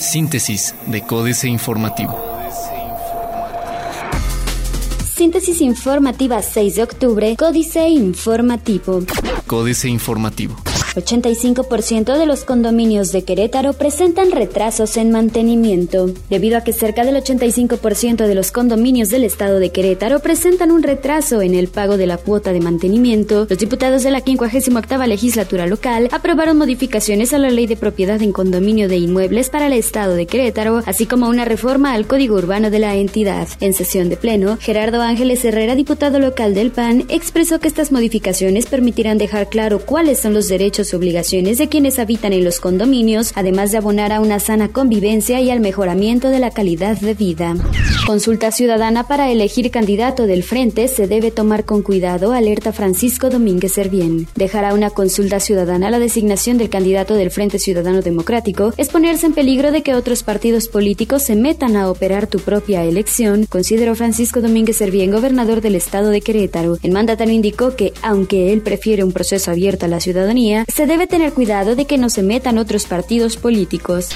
Síntesis de Códice Informativo. Síntesis informativa 6 de octubre, Códice Informativo. Códice Informativo. 85% de los condominios de Querétaro presentan retrasos en mantenimiento, debido a que cerca del 85% de los condominios del estado de Querétaro presentan un retraso en el pago de la cuota de mantenimiento. Los diputados de la 58 legislatura local aprobaron modificaciones a la Ley de Propiedad en Condominio de Inmuebles para el estado de Querétaro, así como una reforma al Código Urbano de la entidad. En sesión de pleno, Gerardo Ángeles Herrera, diputado local del PAN, expresó que estas modificaciones permitirán dejar claro cuáles son los derechos obligaciones de quienes habitan en los condominios, además de abonar a una sana convivencia y al mejoramiento de la calidad de vida. Consulta ciudadana para elegir candidato del frente se debe tomar con cuidado, alerta Francisco Domínguez Servién. Dejará una consulta ciudadana la designación del candidato del Frente Ciudadano Democrático es ponerse en peligro de que otros partidos políticos se metan a operar tu propia elección, consideró Francisco Domínguez Servién, gobernador del estado de Querétaro. El mandatario indicó que, aunque él prefiere un proceso abierto a la ciudadanía, se debe tener cuidado de que no se metan otros partidos políticos.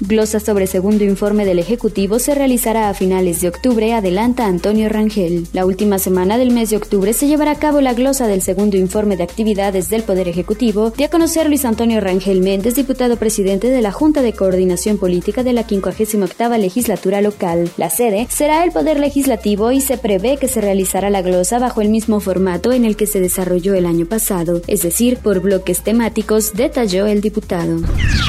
Glosa sobre segundo informe del Ejecutivo se realizará a finales de octubre, adelanta Antonio Rangel. La última semana del mes de octubre se llevará a cabo la glosa del segundo informe de actividades del Poder Ejecutivo, de a conocer Luis Antonio Rangel Méndez, diputado presidente de la Junta de Coordinación Política de la 58 legislatura local. La sede será el Poder Legislativo y se prevé que se realizará la glosa bajo el mismo formato en el que se desarrolló el año pasado, es decir, por bloques temáticos, detalló el diputado.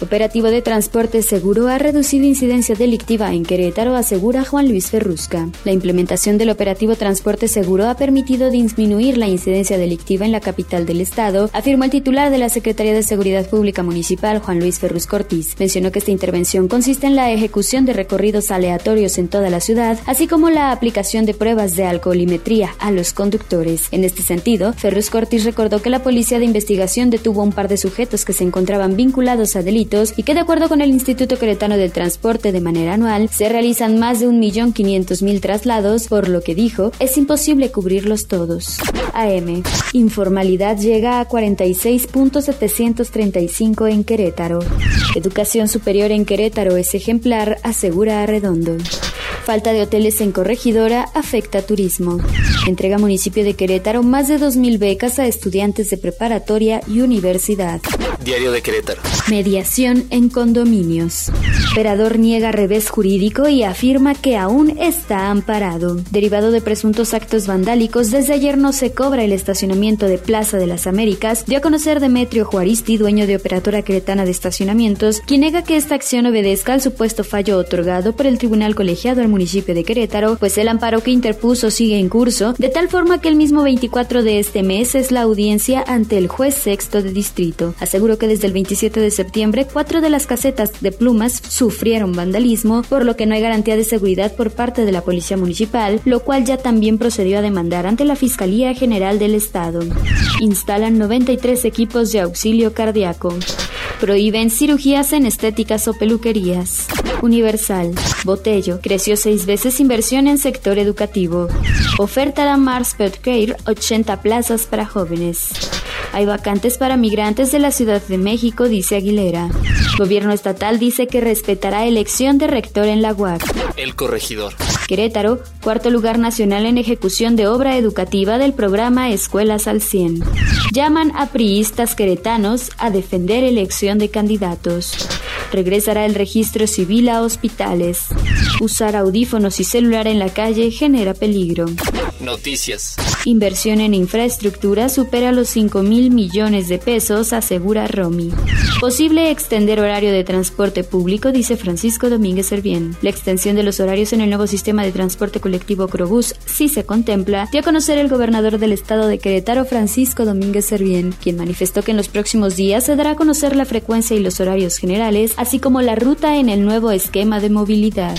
Operativo de transporte seguro ha reducido incidencia delictiva en Querétaro, asegura Juan Luis Ferrusca. La implementación del operativo transporte seguro ha permitido disminuir la incidencia delictiva en la capital del estado, afirmó el titular de la Secretaría de Seguridad Pública Municipal, Juan Luis Ferrus Cortiz. Mencionó que esta intervención consiste en la ejecución de recorridos aleatorios en toda la ciudad, así como la aplicación de pruebas de alcoholimetría a los conductores. En este sentido, Ferrus Cortiz recordó que la Policía de Investigación detuvo un par de sujetos que se encontraban vinculados a delitos y que de acuerdo con el Instituto Queretano del Transporte de manera anual se realizan más de 1.500.000 traslados, por lo que dijo es imposible cubrirlos todos. AM. Informalidad llega a 46.735 en Querétaro. Educación superior en Querétaro es ejemplar, asegura Arredondo. Falta de hoteles en Corregidora afecta turismo. Entrega municipio de Querétaro más de 2.000 becas a estudiantes de preparatoria y universidad. Diario de Querétaro. Mediación en condominios. Operador niega revés jurídico y afirma que aún está amparado. Derivado de presuntos actos vandálicos, desde ayer no se cobra el estacionamiento de Plaza de las Américas, dio a conocer Demetrio Juaristi, dueño de Operadora Queretana de Estacionamientos, quien nega que esta acción obedezca al supuesto fallo otorgado por el Tribunal Colegiado al municipio de Querétaro, pues el amparo que interpuso sigue en curso, de tal forma que el mismo 24 de este mes es la audiencia ante el juez sexto de distrito. Aseguró que desde el 27 de septiembre cuatro de las casetas de plumas sufrieron vandalismo, por lo que no hay garantía de seguridad por parte de la policía municipal, lo cual ya también procedió a demandar ante la Fiscalía General del Estado. Instalan 93 equipos de auxilio cardíaco. Prohíben cirugías en estéticas o peluquerías. Universal. Botello. Creció seis veces inversión en sector educativo. Oferta de Mars Pet Care 80 plazas para jóvenes. Hay vacantes para migrantes de la Ciudad de México, dice Aguilera. Gobierno estatal dice que respetará elección de rector en la UAC. El corregidor. Querétaro, cuarto lugar nacional en ejecución de obra educativa del programa Escuelas al 100. Llaman a priistas queretanos a defender elección de candidatos. Regresará el registro civil a hospitales. Usar audífonos y celular en la calle genera peligro. Noticias. Inversión en infraestructura supera los 5 mil millones de pesos, asegura Romy. Posible extender horario de transporte público, dice Francisco Domínguez Servién. La extensión de los horarios en el nuevo sistema de transporte colectivo Crobús sí se contempla, dio a conocer el gobernador del estado de Querétaro, Francisco Domínguez Servién, quien manifestó que en los próximos días se dará a conocer la frecuencia y los horarios generales, así como la ruta en el nuevo esquema de movilidad.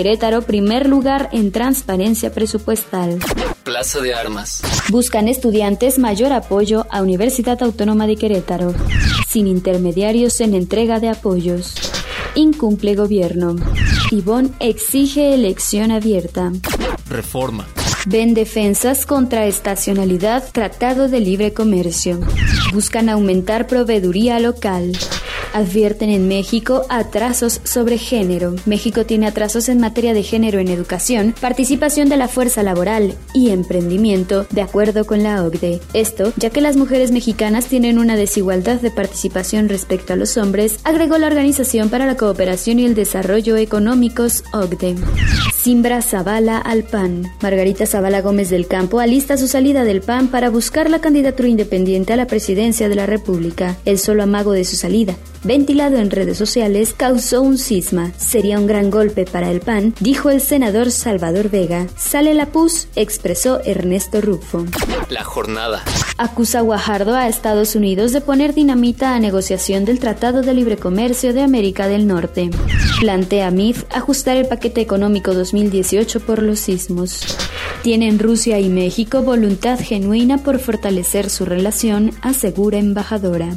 Querétaro, primer lugar en transparencia presupuestal. Plaza de Armas. Buscan estudiantes mayor apoyo a Universidad Autónoma de Querétaro. Sin intermediarios en entrega de apoyos. Incumple gobierno. Ivón exige elección abierta. Reforma. Ven defensas contra estacionalidad Tratado de Libre Comercio. Buscan aumentar proveeduría local. Advierten en México atrasos sobre género. México tiene atrasos en materia de género en educación, participación de la fuerza laboral y emprendimiento, de acuerdo con la OCDE. Esto ya que las mujeres mexicanas tienen una desigualdad de participación respecto a los hombres, agregó la Organización para la Cooperación y el Desarrollo Económicos, OCDE. Simbra Zavala al PAN. Margarita Zavala Gómez del Campo alista su salida del PAN para buscar la candidatura independiente a la presidencia de la República. El solo amago de su salida, ventilado en redes sociales, causó un cisma. Sería un gran golpe para el PAN, dijo el senador Salvador Vega. Sale la PUS, expresó Ernesto Rufo. La jornada. Acusa Guajardo a Estados Unidos de poner dinamita a negociación del Tratado de Libre Comercio de América del Norte. Plantea MIF ajustar el paquete económico 2018 por los sismos. Tienen Rusia y México voluntad genuina por fortalecer su relación, asegura embajadora.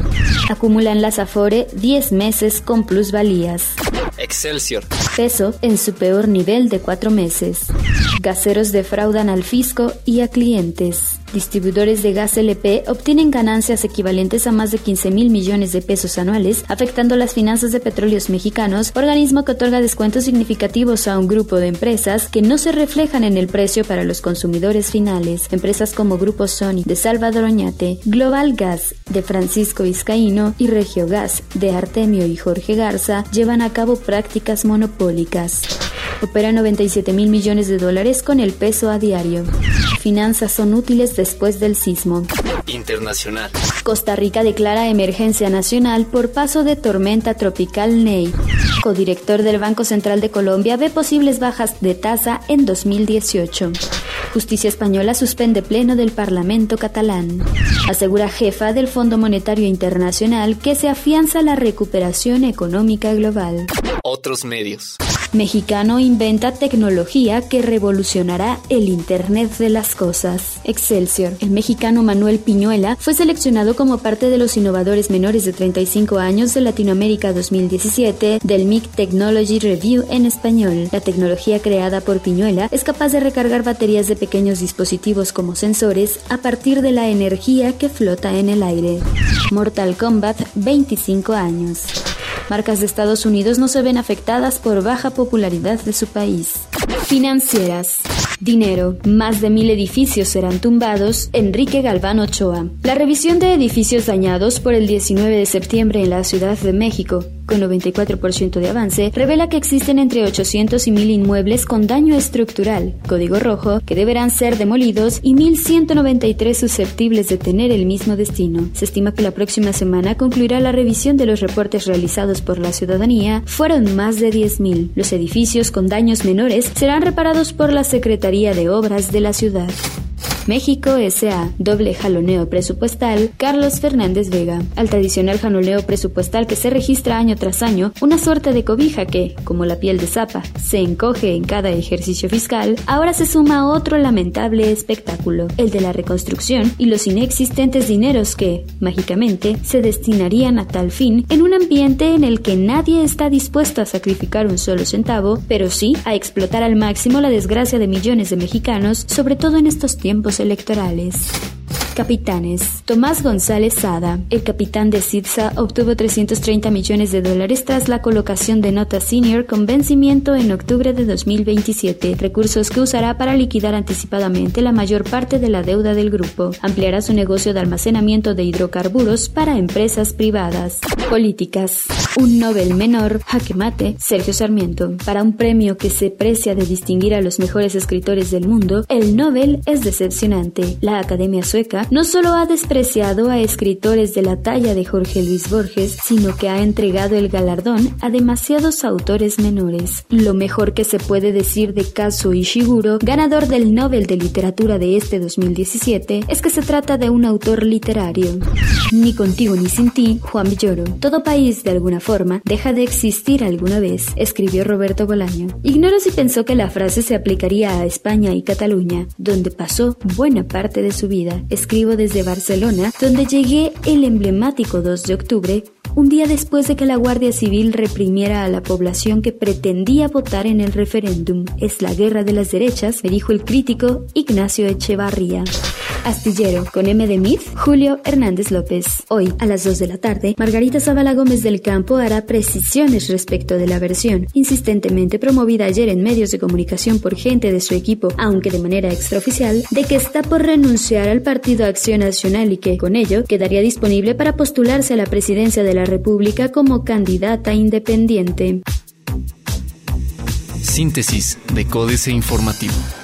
Acumulan las Afore 10 meses con plusvalías. Excelsior. Peso en su peor nivel de cuatro meses. Gaseros defraudan al fisco y a clientes. Distribuidores de gas LP obtienen ganancias equivalentes a más de 15 mil millones de pesos anuales, afectando las finanzas de petróleos mexicanos, organismo que otorga descuentos significativos a un grupo de empresas que no se reflejan en el precio para los consumidores finales. Empresas como Grupo Sony de Salvador Oñate, Global Gas de Francisco Vizcaíno y Regio Gas de Artemio y Jorge Garza llevan a cabo prácticas monopólicas. Opera 97 mil millones de dólares con el peso a diario. Finanzas son útiles después del sismo. Internacional. Costa Rica declara emergencia nacional por paso de tormenta tropical Ney. Codirector del Banco Central de Colombia ve posibles bajas de tasa en 2018. Justicia española suspende pleno del Parlamento catalán. Asegura jefa del Fondo Monetario Internacional que se afianza la recuperación económica global. Otros medios. Mexicano inventa tecnología que revolucionará el Internet de las Cosas. Excelsior. El mexicano Manuel Piñuela fue seleccionado como parte de los innovadores menores de 35 años de Latinoamérica 2017 del MIC Technology Review en español. La tecnología creada por Piñuela es capaz de recargar baterías de pequeños dispositivos como sensores a partir de la energía que flota en el aire. Mortal Kombat 25 años. Marcas de Estados Unidos no se ven afectadas por baja popularidad de su país. Financieras. Dinero. Más de mil edificios serán tumbados. Enrique Galván Ochoa. La revisión de edificios dañados por el 19 de septiembre en la Ciudad de México con 94% de avance, revela que existen entre 800 y 1000 inmuebles con daño estructural, código rojo, que deberán ser demolidos y 1193 susceptibles de tener el mismo destino. Se estima que la próxima semana concluirá la revisión de los reportes realizados por la ciudadanía. Fueron más de 10.000. Los edificios con daños menores serán reparados por la Secretaría de Obras de la ciudad. México S.A. Doble jaloneo presupuestal. Carlos Fernández Vega. Al tradicional jaloneo presupuestal que se registra año tras año, una suerte de cobija que, como la piel de zapa, se encoge en cada ejercicio fiscal, ahora se suma otro lamentable espectáculo, el de la reconstrucción y los inexistentes dineros que, mágicamente, se destinarían a tal fin en un ambiente en el que nadie está dispuesto a sacrificar un solo centavo, pero sí a explotar al máximo la desgracia de millones de mexicanos, sobre todo en estos tiempos electorales. Capitanes. Tomás González Sada, el capitán de CITSA, obtuvo 330 millones de dólares tras la colocación de nota senior con vencimiento en octubre de 2027, recursos que usará para liquidar anticipadamente la mayor parte de la deuda del grupo. Ampliará su negocio de almacenamiento de hidrocarburos para empresas privadas. Políticas. Un Nobel menor, jaque mate, Sergio Sarmiento. Para un premio que se precia de distinguir a los mejores escritores del mundo, el Nobel es decepcionante. La Academia Sueca no solo ha despreciado a escritores de la talla de Jorge Luis Borges, sino que ha entregado el galardón a demasiados autores menores. Lo mejor que se puede decir de Kazuo Ishiguro, ganador del Nobel de Literatura de este 2017, es que se trata de un autor literario. Ni contigo ni sin ti, Juan Villoro. Todo país, de alguna forma, deja de existir alguna vez, escribió Roberto Bolaño. Ignoro si pensó que la frase se aplicaría a España y Cataluña, donde pasó buena parte de su vida. Escribo desde Barcelona, donde llegué el emblemático 2 de octubre un día después de que la Guardia Civil reprimiera a la población que pretendía votar en el referéndum. Es la guerra de las derechas, me dijo el crítico Ignacio Echevarría. Astillero, con M de Mid, Julio Hernández López. Hoy, a las 2 de la tarde, Margarita Zavala Gómez del Campo hará precisiones respecto de la versión, insistentemente promovida ayer en medios de comunicación por gente de su equipo, aunque de manera extraoficial, de que está por renunciar al Partido Acción Nacional y que, con ello, quedaría disponible para postularse a la presidencia de República como candidata independiente. Síntesis de Códice Informativo.